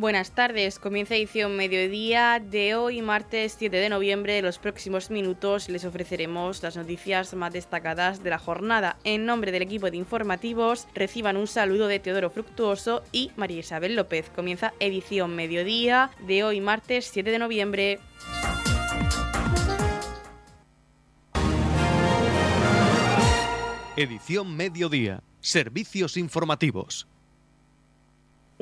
Buenas tardes, comienza edición mediodía de hoy, martes 7 de noviembre. En los próximos minutos les ofreceremos las noticias más destacadas de la jornada. En nombre del equipo de informativos, reciban un saludo de Teodoro Fructuoso y María Isabel López. Comienza edición mediodía de hoy, martes 7 de noviembre. Edición mediodía. Servicios informativos.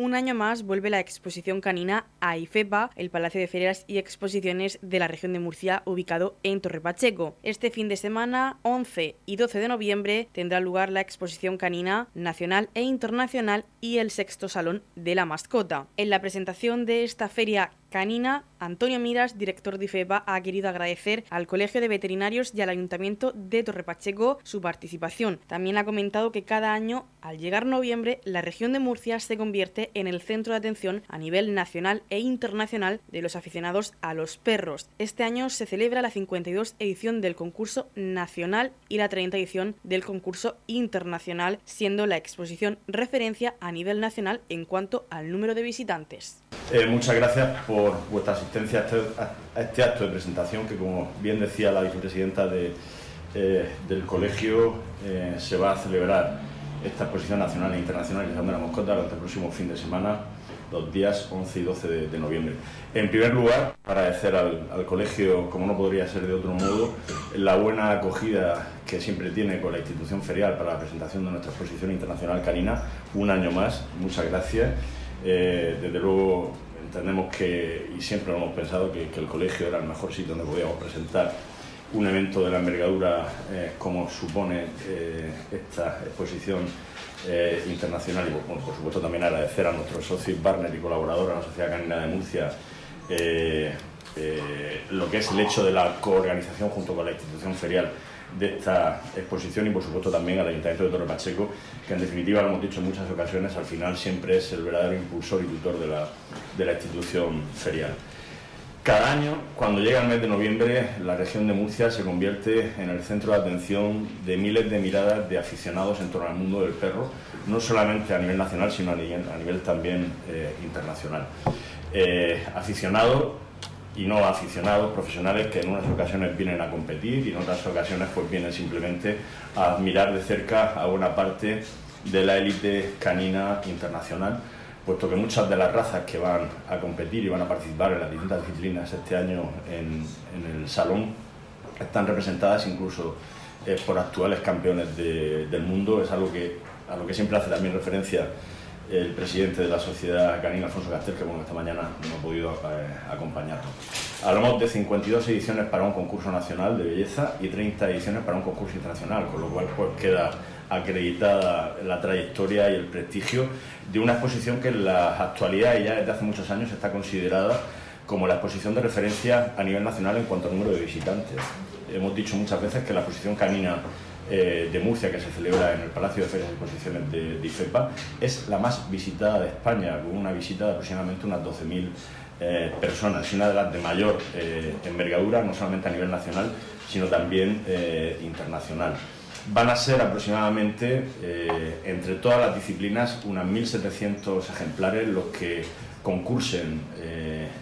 Un año más vuelve la exposición canina a IFEPA, el Palacio de Ferias y Exposiciones de la región de Murcia, ubicado en Torre Pacheco. Este fin de semana, 11 y 12 de noviembre, tendrá lugar la exposición canina nacional e internacional y el sexto salón de la mascota. En la presentación de esta feria canina, Antonio Miras, director de IFEPA, ha querido agradecer al Colegio de Veterinarios y al Ayuntamiento de Torrepacheco su participación. También ha comentado que cada año, al llegar noviembre, la región de Murcia se convierte en el centro de atención a nivel nacional e internacional de los aficionados a los perros. Este año se celebra la 52 edición del concurso nacional y la 30 edición del concurso internacional, siendo la exposición referencia a nivel nacional en cuanto al número de visitantes. Eh, muchas gracias por vuestra asistencia este, a este, acto de presentación que, como bien decía la vicepresidenta eh, del colegio, eh, se va a celebrar esta exposición nacional e internacional de la Moscota durante el próximo fin de semana, los días 11 y 12 de, noviembre. En primer lugar, agradecer al, al, colegio, como no podría ser de otro modo, la buena acogida que siempre tiene con la institución ferial para la presentación de nuestra exposición internacional canina, un año más. Muchas gracias. Eh, desde luego entendemos que, y siempre hemos pensado, que, el colegio era el mejor sitio donde podíamos presentar un evento de la envergadura eh, como supone eh, esta exposición internacional y por supuesto también agradecer a nuestros socios partners y colaboradores, a la Sociedad Canina de Murcia, lo que es el hecho de la coorganización junto con la institución ferial de esta exposición y por supuesto también al Ayuntamiento de Torre Pacheco, que en definitiva, lo hemos dicho en muchas ocasiones, al final siempre es el verdadero impulsor y tutor de la, de la institución ferial. Cada año, cuando llega el mes de noviembre, la región de Murcia se convierte en el centro de atención de miles de miradas de aficionados en torno al mundo del perro, no solamente a nivel nacional, sino a nivel, a nivel también eh, internacional. Eh, aficionados y no aficionados profesionales que en unas ocasiones vienen a competir y en otras ocasiones pues vienen simplemente a admirar de cerca a una parte de la élite canina internacional, puesto que muchas de las razas que van a competir y van a participar en las distintas disciplinas este año en, el salón están representadas incluso eh, por actuales campeones del mundo, es algo que a lo que siempre hace también referencia el presidente de la Sociedad Canina, Alfonso Castel, que bueno, esta mañana no ha podido eh, acompañarnos. Hablamos de 52 ediciones para un concurso nacional de belleza y 30 ediciones para un concurso internacional, con lo cual pues, queda acreditada la trayectoria y el prestigio de una exposición que en la actualidad y ya desde hace muchos años está considerada como la exposición de referencia a nivel nacional en cuanto al número de visitantes. Hemos dicho muchas veces que la exposición canina eh, de Murcia que se celebra en el Palacio de Ferias y Exposiciones de, IFEPA es la más visitada de España, con una visita de aproximadamente unas 12.000 eh, personas y una de las de mayor eh, envergadura, no solamente a nivel nacional, sino también internacional. Van a ser aproximadamente, entre todas las disciplinas, unas 1.700 ejemplares los que concursen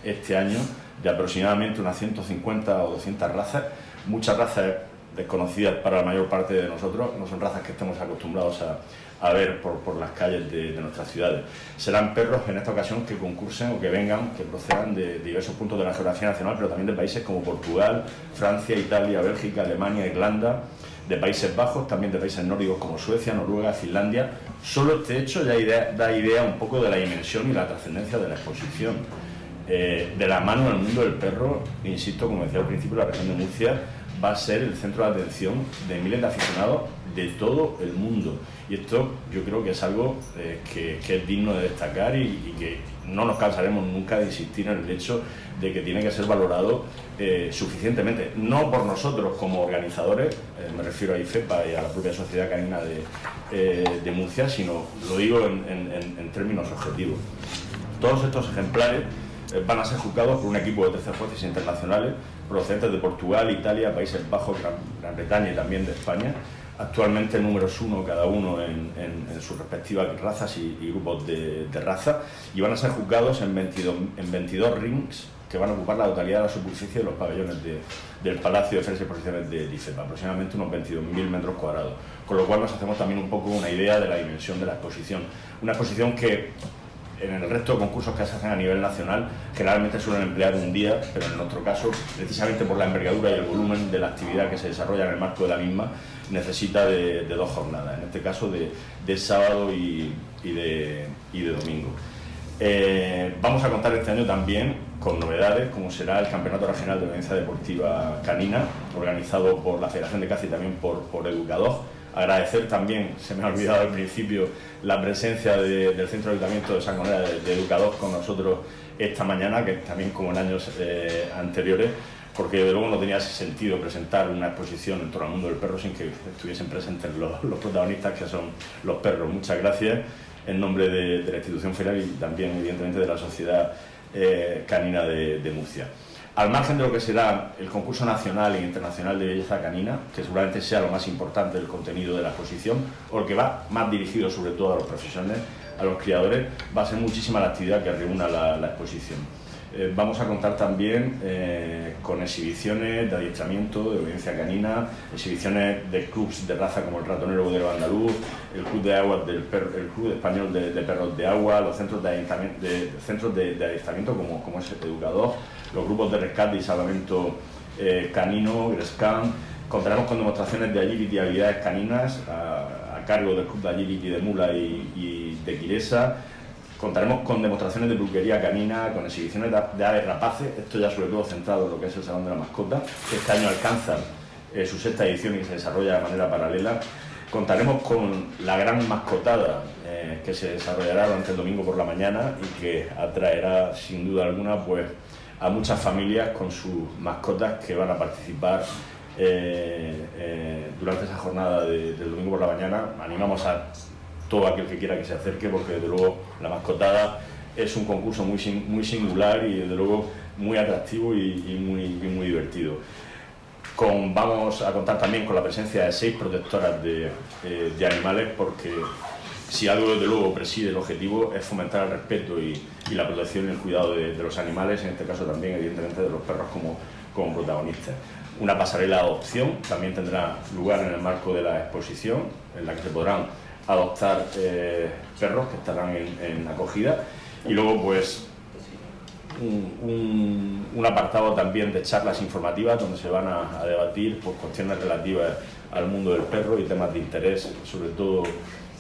este año, de aproximadamente unas 150 o 200 razas, muchas razas desconocidas para la mayor parte de nosotros, no son razas que estemos acostumbrados a, ver por, las calles de, nuestras ciudades. Serán perros en esta ocasión que concursen o que vengan, que procedan de diversos puntos de la geografía nacional, pero también de países como Portugal, Francia, Italia, Bélgica, Alemania, Irlanda, de Países Bajos, también de países nórdicos como Suecia, Noruega, Finlandia. Solo este hecho ya da idea un poco de la dimensión y la trascendencia de la exposición. Eh, de la mano del mundo del perro, insisto, como decía al principio, la región de Murcia va a ser el centro de atención de miles de aficionados de todo el mundo. Y esto yo creo que es algo eh, que, es digno de destacar y, que no nos cansaremos nunca de insistir en el hecho de que tiene que ser valorado eh, suficientemente, no por nosotros como organizadores, eh, me refiero a IFEPA y a la propia Sociedad Canina de, Murcia, sino lo digo en términos objetivos. Todos estos ejemplares van a ser juzgados por un equipo de 13 jueces internacionales procedentes de Portugal, Italia, Países Bajos, Gran, Bretaña y también de España, actualmente números uno cada uno en, sus respectivas razas y, grupos de, raza, y van a ser juzgados en 22, en 22 rings que van a ocupar la totalidad de la superficie de los pabellones del Palacio de Ferias y Exposiciones de DICEPA, aproximadamente unos 22.000 metros cuadrados, con lo cual nos hacemos también un poco una idea de la dimensión de la exposición. Una exposición que en el resto de concursos que se hacen a nivel nacional generalmente suelen emplear un día, pero en nuestro caso, precisamente por la envergadura y el volumen de la actividad que se desarrolla en el marco de la misma, necesita de, dos jornadas, en este caso de, sábado y, de, domingo. Eh, vamos a contar este año también con novedades, como será el Campeonato Regional de Violencia Deportiva Canina, organizado por la Federación de Caza y también por, por Educador. Agradecer también, se me ha olvidado al principio, la presencia del Centro de Ayuntamiento de San de, de Educador con nosotros esta mañana, que también como en años eh, anteriores, porque de luego no tenía sentido presentar una exposición en torno al mundo del perro sin que estuviesen presentes los, protagonistas que son los perros. Muchas gracias en nombre de, la institución federal y también evidentemente de la sociedad eh, canina de, Murcia al margen de lo que será el concurso nacional e internacional de belleza canina, que seguramente sea lo más importante del contenido de la exposición, o el que va más dirigido sobre todo a los profesionales, a los criadores, va a ser muchísima la actividad que reúna la, exposición. Eh, vamos a contar también eh, con exhibiciones de adiestramiento, de obediencia canina, exhibiciones de clubs de raza como el Ratonero Budero Andaluz, el Club de Agua el Club Español de, Perros de Agua, los centros de adiestramiento, de, de, como, es Educador, los grupos de rescate y salvamento eh, canino, Grescan. Contaremos con demostraciones de agility y habilidades caninas cargo del Club de Agility de Mula y, de Quiresa. Contaremos con demostraciones de bruquería canina, con exhibiciones de, aves rapaces, esto ya sobre todo centrado en lo que es el Salón de la Mascota, que este año alcanza eh, su sexta edición y se desarrolla de manera paralela. Contaremos con la gran mascotada eh, que se desarrollará durante el domingo por la mañana y que atraerá sin duda alguna pues, a muchas familias con sus mascotas que van a participar eh, eh, durante esa jornada del domingo por la mañana. Animamos a todo aquel que quiera que se acerque porque desde luego la mascotada es un concurso muy, muy singular y desde luego muy atractivo y, muy, muy divertido. Con, vamos a contar también con la presencia de seis protectoras de, eh, de animales porque si algo desde luego preside el objetivo es fomentar el respeto y, la protección y el cuidado de, los animales, en este caso también evidentemente de los perros como, como protagonistas. Una pasarela de adopción también tendrá lugar en el marco de la exposición, en la que se podrán adoptar eh, perros que estarán en, acogida y luego pues un, apartado también de charlas informativas donde se van a, debatir pues, cuestiones relativas al mundo del perro y temas de interés, sobre todo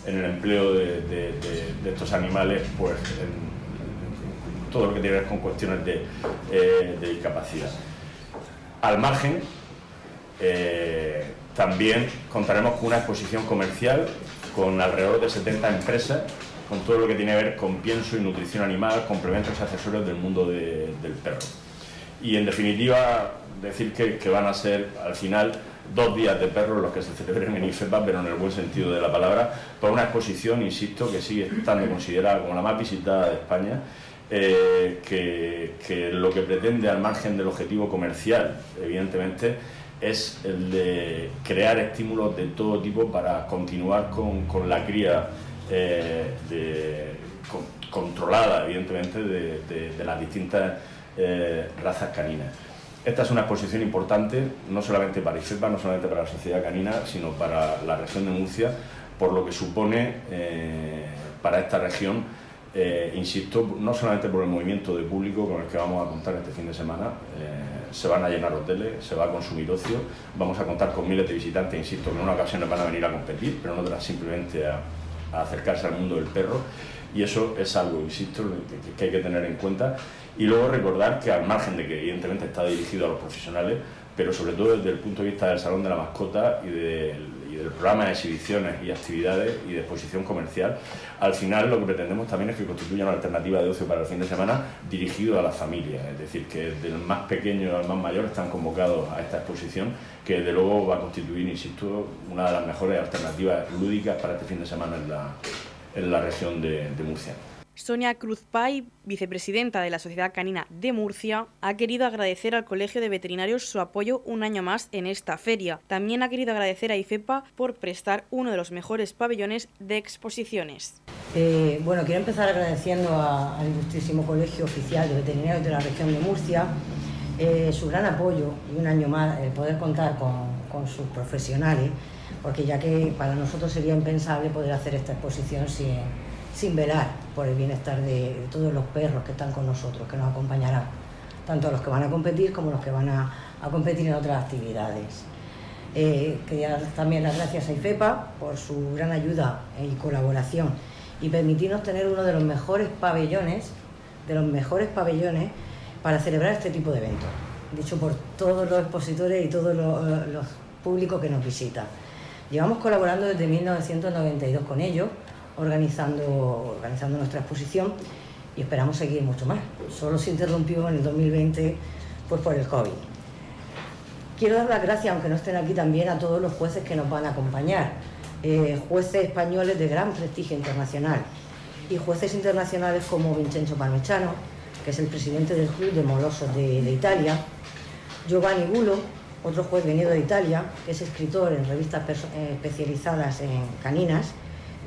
en el empleo de, estos animales, pues en, todo lo que tiene que ver con cuestiones de, eh, discapacidad. Al margen, eh, también contaremos con una exposición comercial con alrededor de 70 empresas, con todo lo que tiene que ver con pienso y nutrición animal, complementos y accesorios del mundo del perro. Y en definitiva, decir que, que van a ser al final dos días de perros los que se celebren en IFEPA, pero en el buen sentido de la palabra, por una exposición, insisto, que sigue estando considerada como la más visitada de España, eh, que, lo que pretende al margen del objetivo comercial, evidentemente, es el de crear estímulos de todo tipo para continuar con, la cría eh, controlada, evidentemente, de, las distintas eh, razas caninas. Esta es una exposición importante, no solamente para IFEPA, no solamente para la sociedad canina, sino para la región de Murcia, por lo que supone para esta región, eh, insisto, no solamente por el movimiento de público con el que vamos a contar este fin de semana, eh, se van a llenar hoteles, se va a consumir ocio, vamos a contar con miles de visitantes, insisto, que en una ocasión van a venir a competir, pero en otras simplemente a, a acercarse al mundo del perro y eso es algo, insisto, que, hay que tener en cuenta. Y luego recordar que al margen de que evidentemente está dirigido a los profesionales, pero sobre todo desde el punto de vista del Salón de la Mascota y del, programa de exhibiciones y actividades y de exposición comercial, al final lo que pretendemos también es que constituya una alternativa de ocio para el fin de semana dirigido a las familias, es decir, que desde el más pequeño al más mayor están convocados a esta exposición, que de luego va a constituir, insisto, una de las mejores alternativas lúdicas para este fin de semana en la, en la región de, Murcia. Sonia Cruz Pay, vicepresidenta de la Sociedad Canina de Murcia, ha querido agradecer al Colegio de Veterinarios su apoyo un año más en esta feria. También ha querido agradecer a IFEPA por prestar uno de los mejores pabellones de exposiciones. Eh, bueno, quiero empezar agradeciendo al ilustrísimo Colegio Oficial de Veterinarios de la región de Murcia eh, su gran apoyo y un año más el poder contar con, sus profesionales, porque ya que para nosotros sería impensable poder hacer esta exposición sin, sin velar por el bienestar de, todos los perros que están con nosotros, que nos acompañarán, tanto los que van a competir como los que van a, competir en otras actividades. Eh, quería dar también las gracias a IFEPA por su gran ayuda y colaboración y permitirnos tener uno de los mejores pabellones, de los mejores pabellones para celebrar este tipo de eventos, dicho por todos los expositores y todos los, públicos que nos visitan. Llevamos colaborando desde 1992 con ellos, organizando, organizando nuestra exposición y esperamos seguir mucho más. Solo se interrumpió en el 2020 pues, por el COVID. Quiero dar las gracias, aunque no estén aquí también, a todos los jueces que nos van a acompañar eh, jueces españoles de gran prestigio internacional y jueces internacionales como Vincenzo Parmigiano, que es el presidente del Club de Molosos de, Italia, Giovanni Gulo, otro juez venido de Italia, que es escritor en revistas eh, especializadas en caninas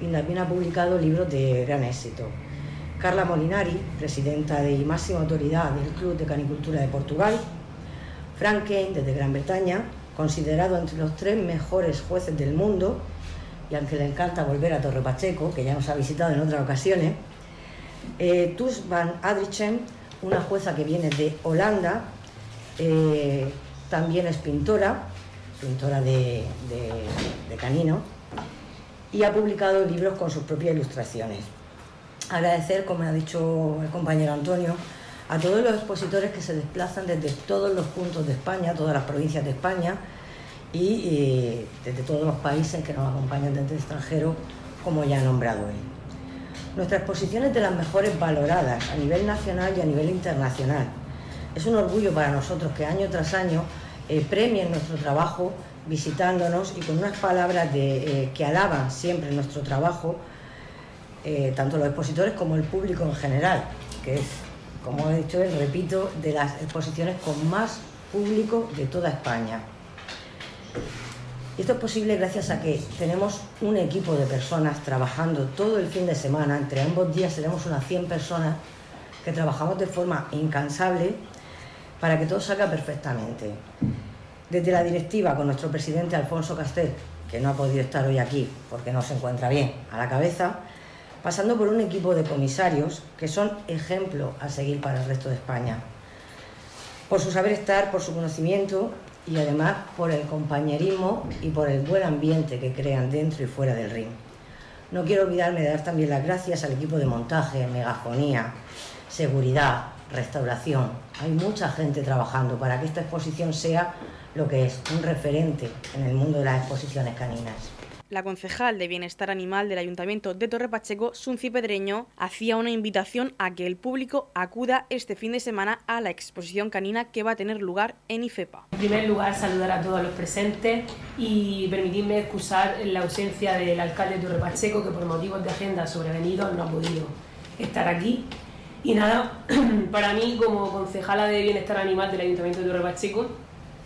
y también ha publicado libros de gran éxito. Carla Molinari, presidenta y máxima autoridad del Club de Canicultura de Portugal. Frank desde Gran Bretaña, considerado entre los tres mejores jueces del mundo y aunque le encanta volver a Torre Pacheco, que ya nos ha visitado en otras ocasiones, eh, Tus van Adrichem, una jueza que viene de Holanda, eh, también es pintora, pintora de, canino, y ha publicado libros con sus propias ilustraciones. Agradecer, como ha dicho el compañero Antonio, a todos los expositores que se desplazan desde todos los puntos de España, todas las provincias de España, y desde todos los países que nos acompañan desde el extranjero, como ya ha nombrado él. Nuestra exposición es de las mejores valoradas a nivel nacional y a nivel internacional. Es un orgullo para nosotros que año tras año eh, premien nuestro trabajo visitándonos y con unas palabras eh, que alaban siempre nuestro trabajo, eh, tanto los expositores como el público en general, que es, como he dicho, repito, de las exposiciones con más público de toda España. Y esto es posible gracias a que tenemos un equipo de personas trabajando todo el fin de semana. Entre ambos días tenemos unas 100 personas que trabajamos de forma incansable para que todo salga perfectamente. Desde la directiva con nuestro presidente Alfonso Castel, que no ha podido estar hoy aquí porque no se encuentra bien a la cabeza, pasando por un equipo de comisarios que son ejemplo a seguir para el resto de España. Por su saber estar, por su conocimiento y además por el compañerismo y por el buen ambiente que crean dentro y fuera del ring. No quiero olvidarme de dar también las gracias al equipo de montaje, megafonía, seguridad, restauración. Hay mucha gente trabajando para que esta exposición sea lo que es, un referente en el mundo de las exposiciones caninas. La concejal de Bienestar Animal del Ayuntamiento de Torre Pacheco, Sunci Pedreño, hacía una invitación a que el público acuda este fin de semana a la exposición canina que va a tener lugar en IFEPA. En primer lugar, saludar a todos los presentes y permitirme excusar la ausencia del alcalde de Torre Pacheco, que por motivos de agenda sobrevenidos no ha podido estar aquí. Y nada, para mí como concejala de Bienestar Animal del Ayuntamiento de Torre Pacheco,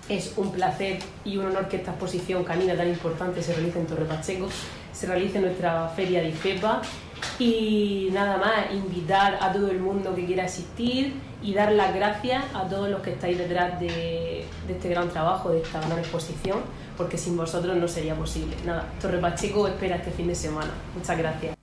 es un placer y un honor que esta exposición canina tan importante se realice en Torre Pacheco, se realice en nuestra feria de IFEPA y nada más invitar a todo el mundo que quiera asistir y dar las gracias a todos los que estáis detrás de, de este gran trabajo, de esta gran exposición, porque sin vosotros no sería posible. Nada, Torre Pacheco espera este fin de semana. Muchas gracias.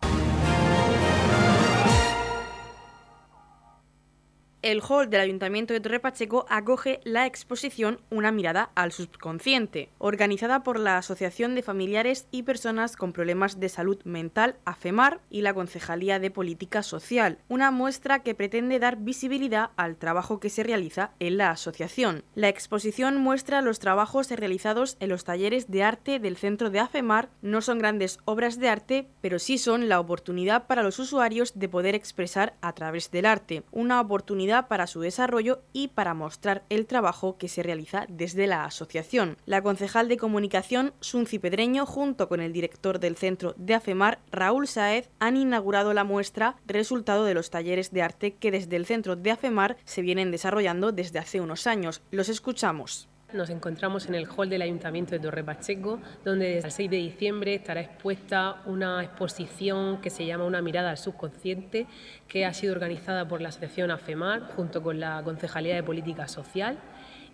El hall del Ayuntamiento de Torre Pacheco acoge la exposición Una mirada al subconsciente, organizada por la Asociación de Familiares y Personas con Problemas de Salud Mental, AFEMAR, y la Concejalía de Política Social, una muestra que pretende dar visibilidad al trabajo que se realiza en la asociación. La exposición muestra los trabajos realizados en los talleres de arte del centro de AFEMAR. No son grandes obras de arte, pero sí son la oportunidad para los usuarios de poder expresar a través del arte, una oportunidad para su desarrollo y para mostrar el trabajo que se realiza desde la asociación. La concejal de comunicación, Sunci Pedreño, junto con el director del centro de AFEMAR, Raúl Saez, han inaugurado la muestra resultado de los talleres de arte que desde el centro de AFEMAR se vienen desarrollando desde hace unos años. Los escuchamos. Nos encontramos en el hall del Ayuntamiento de Torre Pacheco, donde desde el 6 de diciembre estará expuesta una exposición que se llama Una mirada al subconsciente, que ha sido organizada por la Asociación AFEMAR junto con la Concejalía de Política Social.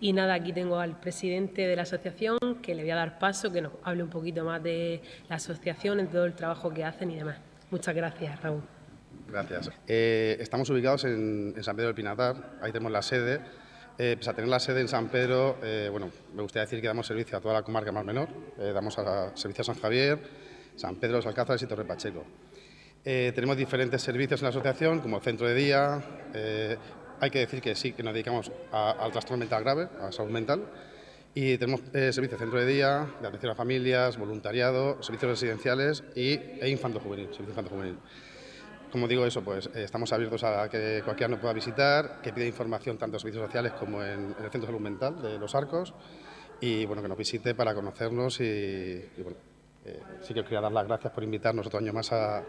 Y nada, aquí tengo al presidente de la asociación que le voy a dar paso, que nos hable un poquito más de la asociación, de todo el trabajo que hacen y demás. Muchas gracias, Raúl. Gracias. Eh, estamos ubicados en, en San Pedro del Pinatar, ahí tenemos la sede eh, pues a tener la sede en San Pedro, eh, bueno, me gustaría decir que damos servicio a toda la comarca más menor, eh, damos a, servicio a San Javier, San Pedro, Los Alcázares y Torre Pacheco. tenemos diferentes servicios en la asociación, como centro de día. hay que decir que sí, que nos dedicamos al trastorno mental grave, a la salud mental. Y tenemos servicios de centro de día, de atención a familias, voluntariado, servicios residenciales y, e infanto juvenil, servicio infanto juvenil. Como digo eso, pues eh, estamos abiertos a que cualquiera nos pueda visitar, que pida información tanto en servicios sociales como en, el Centro de Salud Mental de Los Arcos y bueno, que nos visite para conocernos y, bueno, eh, sí que os quería dar las gracias por invitarnos otro año más a,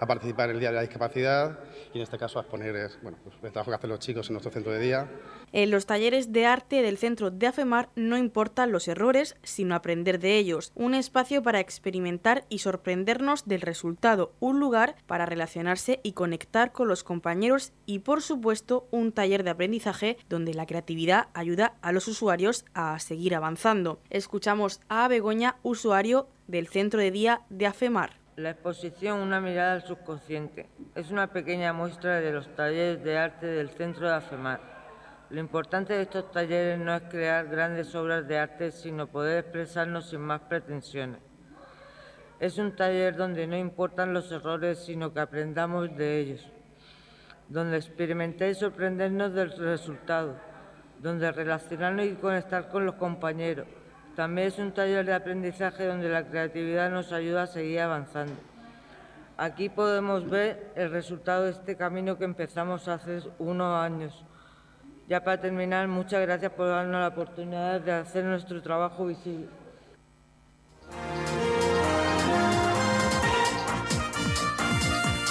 a participar en el Día de la Discapacidad y en este caso a exponer bueno, pues, el trabajo que hacen los chicos en nuestro centro de día. En los talleres de arte del centro de AFEMAR no importan los errores, sino aprender de ellos. Un espacio para experimentar y sorprendernos del resultado, un lugar para relacionarse y conectar con los compañeros y, por supuesto, un taller de aprendizaje donde la creatividad ayuda a los usuarios a seguir avanzando. Escuchamos a Begoña, usuario del centro de día de AFEMAR. La exposición Una mirada al subconsciente es una pequeña muestra de los talleres de arte del centro de AFEMAR. Lo importante de estos talleres no es crear grandes obras de arte, sino poder expresarnos sin más pretensiones. Es un taller donde no importan los errores, sino que aprendamos de ellos, donde experimentar y sorprendernos del resultado, donde relacionarnos y conectar con los compañeros, también es un taller de aprendizaje donde la creatividad nos ayuda a seguir avanzando. Aquí podemos ver el resultado de este camino que empezamos hace unos años. Ya para terminar, muchas gracias por darnos la oportunidad de hacer nuestro trabajo visible.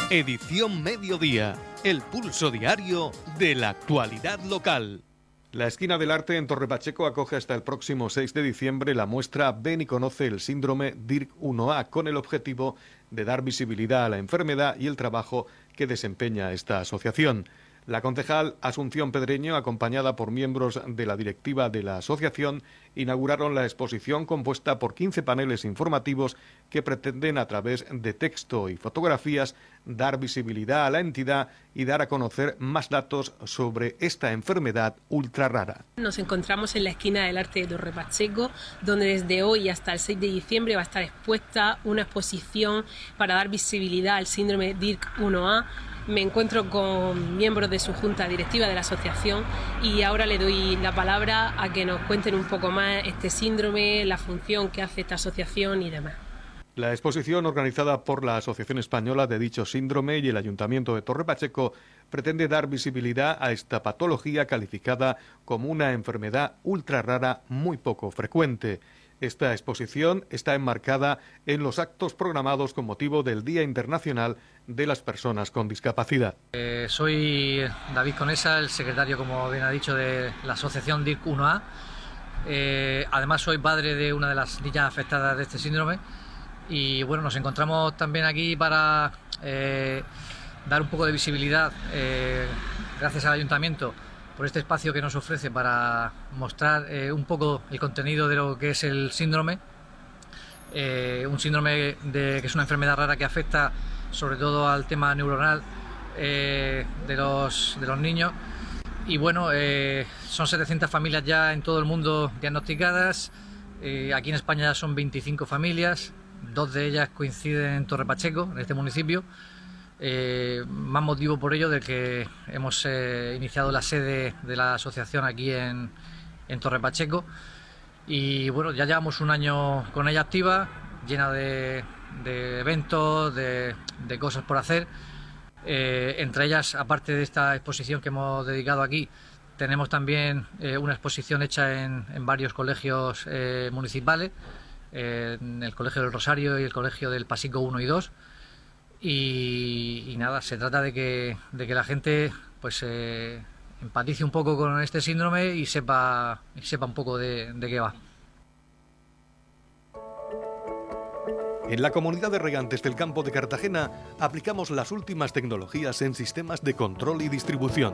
Edición Mediodía, el pulso diario de la actualidad local. La Esquina del Arte en Torre Pacheco acoge hasta el próximo 6 de diciembre la muestra Ven y conoce el síndrome DIRC 1A con el objetivo de dar visibilidad a la enfermedad y el trabajo que desempeña esta asociación. La concejal Asunción Pedreño, acompañada por miembros de la directiva de la asociación, inauguraron la exposición compuesta por 15 paneles informativos que pretenden, a través de texto y fotografías, dar visibilidad a la entidad y dar a conocer más datos sobre esta enfermedad ultra rara. Nos encontramos en la esquina del arte de Torre Pacheco, donde desde hoy hasta el 6 de diciembre va a estar expuesta una exposición para dar visibilidad al síndrome DIRC 1A me encuentro con miembros de su junta directiva de la asociación y ahora le doy la palabra a que nos cuenten un poco más este síndrome, la función que hace esta asociación y demás. La exposición organizada por la Asociación Española de dicho síndrome y el Ayuntamiento de Torre Pacheco pretende dar visibilidad a esta patología calificada como una enfermedad ultra rara muy poco frecuente. Esta exposición está enmarcada en los actos programados con motivo del Día Internacional de las Personas con Discapacidad. Eh, soy David Conesa, el secretario, como bien ha dicho, de la asociación DIRC 1A. Eh, además, soy padre de una de las niñas afectadas de este síndrome. Y bueno, nos encontramos también aquí para eh, dar un poco de visibilidad, gracias al ayuntamiento, por este espacio que nos ofrece para mostrar eh, un poco el contenido de lo que es el síndrome. Eh, un síndrome de, que es una enfermedad rara que afecta sobre todo al tema neuronal eh, de, los, de los niños. Y bueno, son 700 familias ya en todo el mundo diagnosticadas. aquí en España ya son 25 familias, dos de ellas coinciden en Torre Pacheco, en este municipio. Eh, más motivo por ello de que hemos eh, iniciado la sede de la asociación aquí en, Torre Pacheco y bueno, ya llevamos un año con ella activa, llena de, eventos, de, cosas por hacer Eh, entre ellas, aparte de esta exposición que hemos dedicado aquí, tenemos también una exposición hecha en, varios colegios municipales, en el Colegio del Rosario y el Colegio del Pasico 1 y 2. Y, nada, se trata de que, de que la gente pues empatice un poco con este síndrome y sepa, sepa un poco de qué va. En la comunidad de regantes del campo de Cartagena aplicamos las últimas tecnologías en sistemas de control y distribución,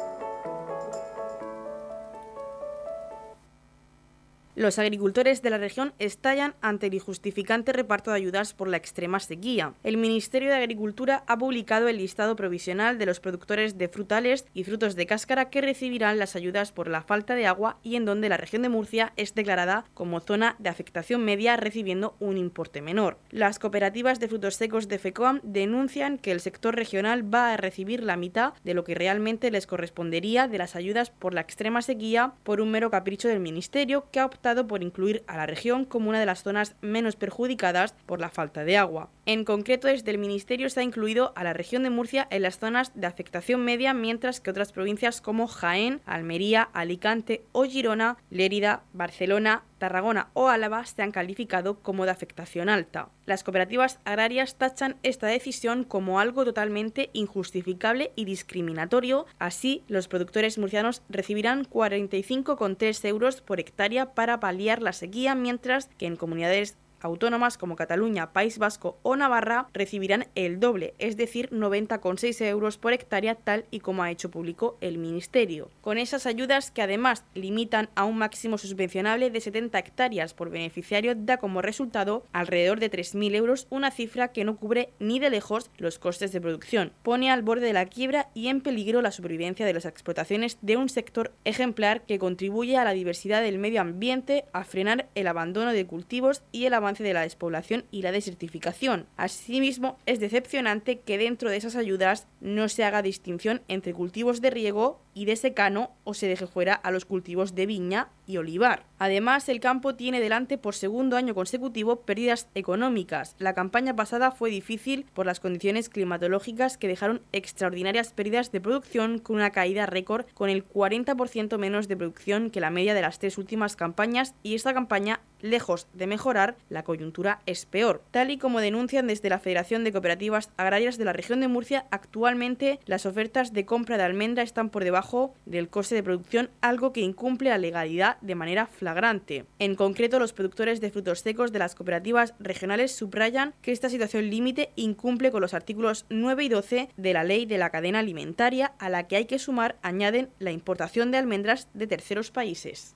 Los agricultores de la región estallan ante el injustificante reparto de ayudas por la extrema sequía. El Ministerio de Agricultura ha publicado el listado provisional de los productores de frutales y frutos de cáscara que recibirán las ayudas por la falta de agua y en donde la región de Murcia es declarada como zona de afectación media recibiendo un importe menor. Las cooperativas de frutos secos de FECOAM denuncian que el sector regional va a recibir la mitad de lo que realmente les correspondería de las ayudas por la extrema sequía por un mero capricho del Ministerio que ha optado por incluir a la región como una de las zonas menos perjudicadas por la falta de agua. En concreto, desde el Ministerio se ha incluido a la región de Murcia en las zonas de afectación media, mientras que otras provincias como Jaén, Almería, Alicante o Girona, Lérida, Barcelona, Tarragona o Álava se han calificado como de afectación alta. Las cooperativas agrarias tachan esta decisión como algo totalmente injustificable y discriminatorio. Así, los productores murcianos recibirán 45,3 euros por hectárea para paliar la sequía, mientras que en comunidades autónomas como Cataluña, País Vasco o Navarra recibirán el doble, es decir, 90,6 euros por hectárea, tal y como ha hecho público el Ministerio. Con esas ayudas que además limitan a un máximo subvencionable de 70 hectáreas por beneficiario, da como resultado alrededor de 3.000 euros, una cifra que no cubre ni de lejos los costes de producción. Pone al borde de la quiebra y en peligro la supervivencia de las explotaciones de un sector ejemplar que contribuye a la diversidad del medio ambiente, a frenar el abandono de cultivos y el de la despoblación y la desertificación. Asimismo, es decepcionante que dentro de esas ayudas no se haga distinción entre cultivos de riego y de secano o se deje fuera a los cultivos de viña y olivar. Además, el campo tiene delante por segundo año consecutivo pérdidas económicas. La campaña pasada fue difícil por las condiciones climatológicas que dejaron extraordinarias pérdidas de producción con una caída récord con el 40% menos de producción que la media de las tres últimas campañas y esta campaña lejos de mejorar, la coyuntura es peor. Tal y como denuncian desde la Federación de Cooperativas Agrarias de la región de Murcia, actualmente las ofertas de compra de almendra están por debajo del coste de producción, algo que incumple la legalidad de manera flagrante. En concreto, los productores de frutos secos de las cooperativas regionales subrayan que esta situación límite incumple con los artículos 9 y 12 de la ley de la cadena alimentaria, a la que hay que sumar, añaden, la importación de almendras de terceros países.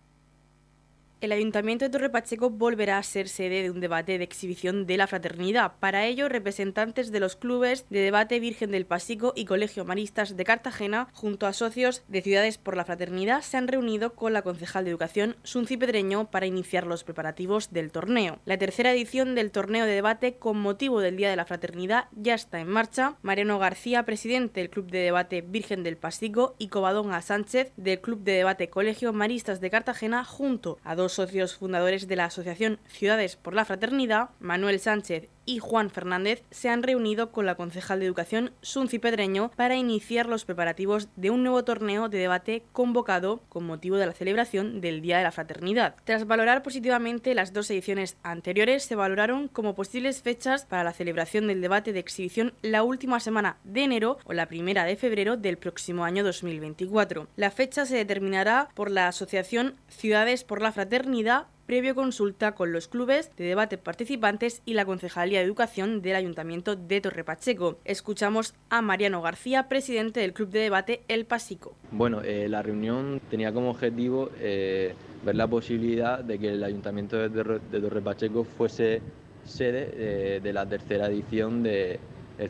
el Ayuntamiento de Torre Pacheco volverá a ser sede de un debate de exhibición de la fraternidad. Para ello, representantes de los clubes de debate Virgen del Pasico y Colegio Maristas de Cartagena, junto a socios de Ciudades por la Fraternidad, se han reunido con la concejal de Educación, Sunci Pedreño, para iniciar los preparativos del torneo. La tercera edición del torneo de debate con motivo del Día de la Fraternidad ya está en marcha. Mariano García, presidente del Club de Debate Virgen del Pasico, y Covadonga Sánchez, del Club de Debate Colegio Maristas de Cartagena, junto a dos socios fundadores de la Asociación Ciudades por la Fraternidad, Manuel Sánchez y Juan Fernández se han reunido con la concejal de Educación, Sunci Pedreño, para iniciar los preparativos de un nuevo torneo de debate convocado con motivo de la celebración del Día de la Fraternidad. Tras valorar positivamente las dos ediciones anteriores, se valoraron como posibles fechas para la celebración del debate de exhibición la última semana de enero o la primera de febrero del próximo año 2024. La fecha se determinará por la Asociación Ciudades por la Fraternidad previo consulta con los clubes de debate participantes y la Concejalía de Educación del Ayuntamiento de Torre Pacheco. Escuchamos a Mariano García, presidente del Club de Debate El Pasico. Bueno, eh, la reunión tenía como objetivo eh, ver la posibilidad de que el Ayuntamiento de Torre, Pacheco fuese sede eh, de la tercera edición del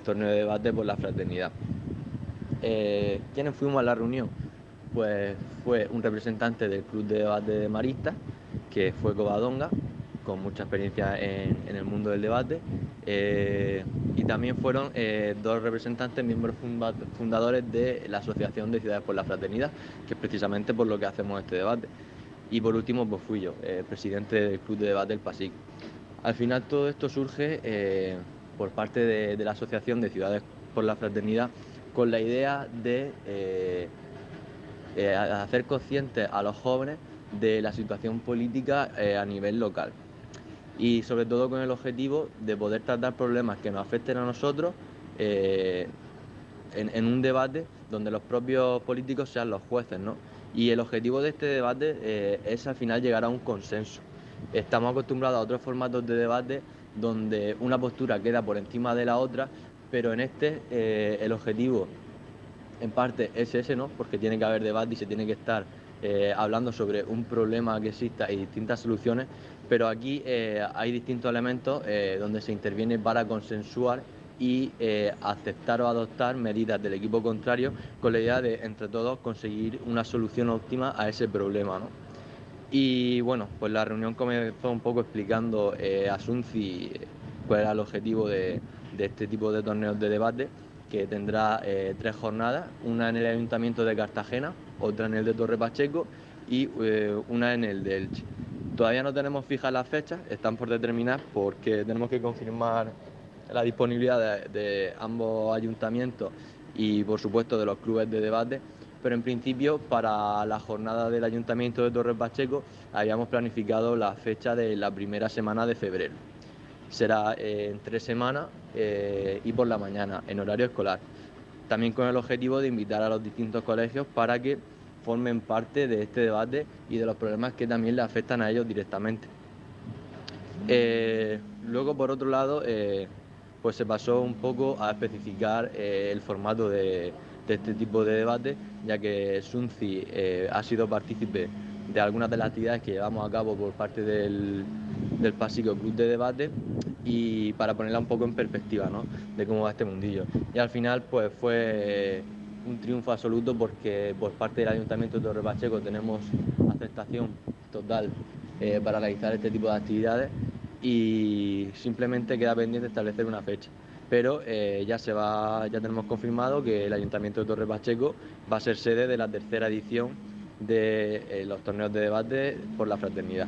torneo de debate por la fraternidad. ¿Quiénes fuimos a la reunión? Pues fue un representante del Club de Debate de Maristas, que fue Covadonga, con mucha experiencia en, el mundo del debate, eh, y también fueron eh, dos representantes, miembros fundadores de la Asociación de Ciudades por la Fraternidad, que es precisamente por lo que hacemos este debate. Y por último, pues fui yo, eh, presidente del Club de Debate del PASIC. Al final todo esto surge por parte de, la Asociación de Ciudades por la Fraternidad con la idea de hacer conscientes a los jóvenes de la situación política a nivel local y sobre todo con el objetivo de poder tratar problemas que nos afecten a nosotros eh, en, un debate donde los propios políticos sean los jueces. ¿no? Y el objetivo de este debate eh, es al final llegar a un consenso. Estamos acostumbrados a otros formatos de debate donde una postura queda por encima de la otra, pero en este eh, el objetivo en parte es ese, ¿no? porque tiene que haber debate y se tiene que estar hablando sobre un problema que exista y distintas soluciones, pero aquí eh, hay distintos elementos eh, donde se interviene para consensuar y eh, aceptar o adoptar medidas del equipo contrario con la idea de, entre todos, conseguir una solución óptima a ese problema. Y bueno, pues la reunión comenzó un poco explicando a Sunci cuál era el objetivo de, de, este tipo de torneos de debate, que tendrá tres jornadas, una en el Ayuntamiento de Cartagena, otra en el de Torre Pacheco y una en el de Elche. Todavía no tenemos fijas las fechas, están por determinar porque tenemos que confirmar la disponibilidad de, ambos ayuntamientos y por supuesto de los clubes de debate, pero en principio para la jornada del Ayuntamiento de Torres Pacheco habíamos planificado la fecha de la primera semana de febrero. Será en tres semanas eh, y por la mañana, en horario escolar. También con el objetivo de invitar a los distintos colegios para que formen parte de este debate y de los problemas que también le afectan a ellos directamente. Eh, luego, por otro lado, eh, pues se pasó un poco a especificar eh, el formato de, este tipo de debate, ya que Sunci ha sido partícipe de algunas de las actividades que llevamos a cabo por parte del, del Pasico Club de Debate y para ponerla un poco en perspectiva ¿no? de cómo va este mundillo. Y al final pues fue un triunfo absoluto porque por parte del Ayuntamiento de Torre Pacheco tenemos aceptación total eh, para realizar este tipo de actividades y simplemente queda pendiente establecer una fecha. Pero eh, ya se va, ya tenemos confirmado que el Ayuntamiento de Torre Pacheco va a ser sede de la tercera edición de eh, los torneos de debate por la fraternidad.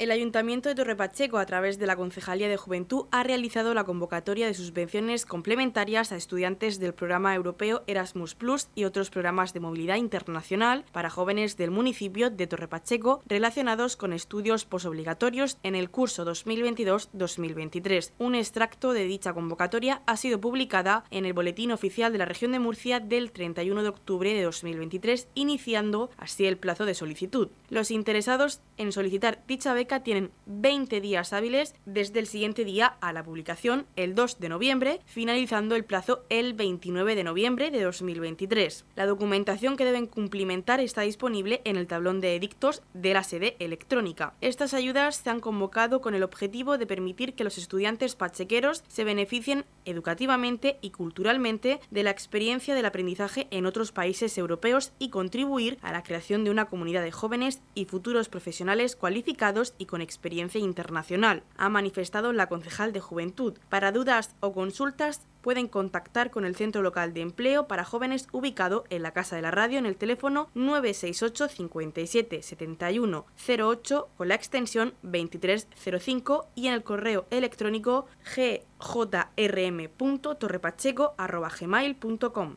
El Ayuntamiento de Torrepacheco, a través de la Concejalía de Juventud, ha realizado la convocatoria de subvenciones complementarias a estudiantes del programa europeo Erasmus Plus y otros programas de movilidad internacional para jóvenes del municipio de Torrepacheco relacionados con estudios posobligatorios en el curso 2022-2023. Un extracto de dicha convocatoria ha sido publicada en el Boletín Oficial de la Región de Murcia del 31 de octubre de 2023, iniciando así el plazo de solicitud. Los interesados en solicitar dicha beca tienen 20 días hábiles desde el siguiente día a la publicación, el 2 de noviembre, finalizando el plazo el 29 de noviembre de 2023. La documentación que deben cumplimentar está disponible en el tablón de edictos de la sede electrónica. Estas ayudas se han convocado con el objetivo de permitir que los estudiantes pachequeros se beneficien educativamente y culturalmente de la experiencia del aprendizaje en otros países europeos y contribuir a la creación de una comunidad de jóvenes y futuros profesionales cualificados y con experiencia internacional, ha manifestado la concejal de Juventud. Para dudas o consultas pueden contactar con el Centro Local de Empleo para Jóvenes ubicado en la Casa de la Radio en el teléfono 968 57 71 08 con la extensión 2305 y en el correo electrónico gjrm.torrepacheco.gmail.com.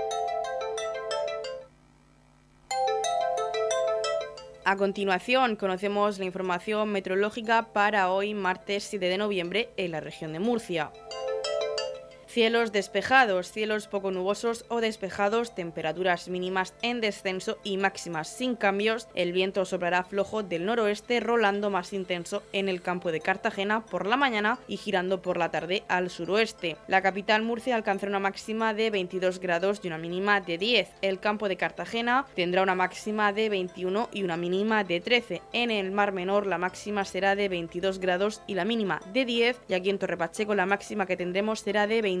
A continuación, conocemos la información meteorológica para hoy, martes 7 de noviembre, en la región de Murcia. Cielos despejados, cielos poco nubosos o despejados, temperaturas mínimas en descenso y máximas sin cambios. El viento soplará flojo del noroeste, rolando más intenso en el campo de Cartagena por la mañana y girando por la tarde al suroeste. La capital Murcia alcanzará una máxima de 22 grados y una mínima de 10. El campo de Cartagena tendrá una máxima de 21 y una mínima de 13. En el Mar Menor la máxima será de 22 grados y la mínima de 10. Y aquí en Torre Pacheco la máxima que tendremos será de 20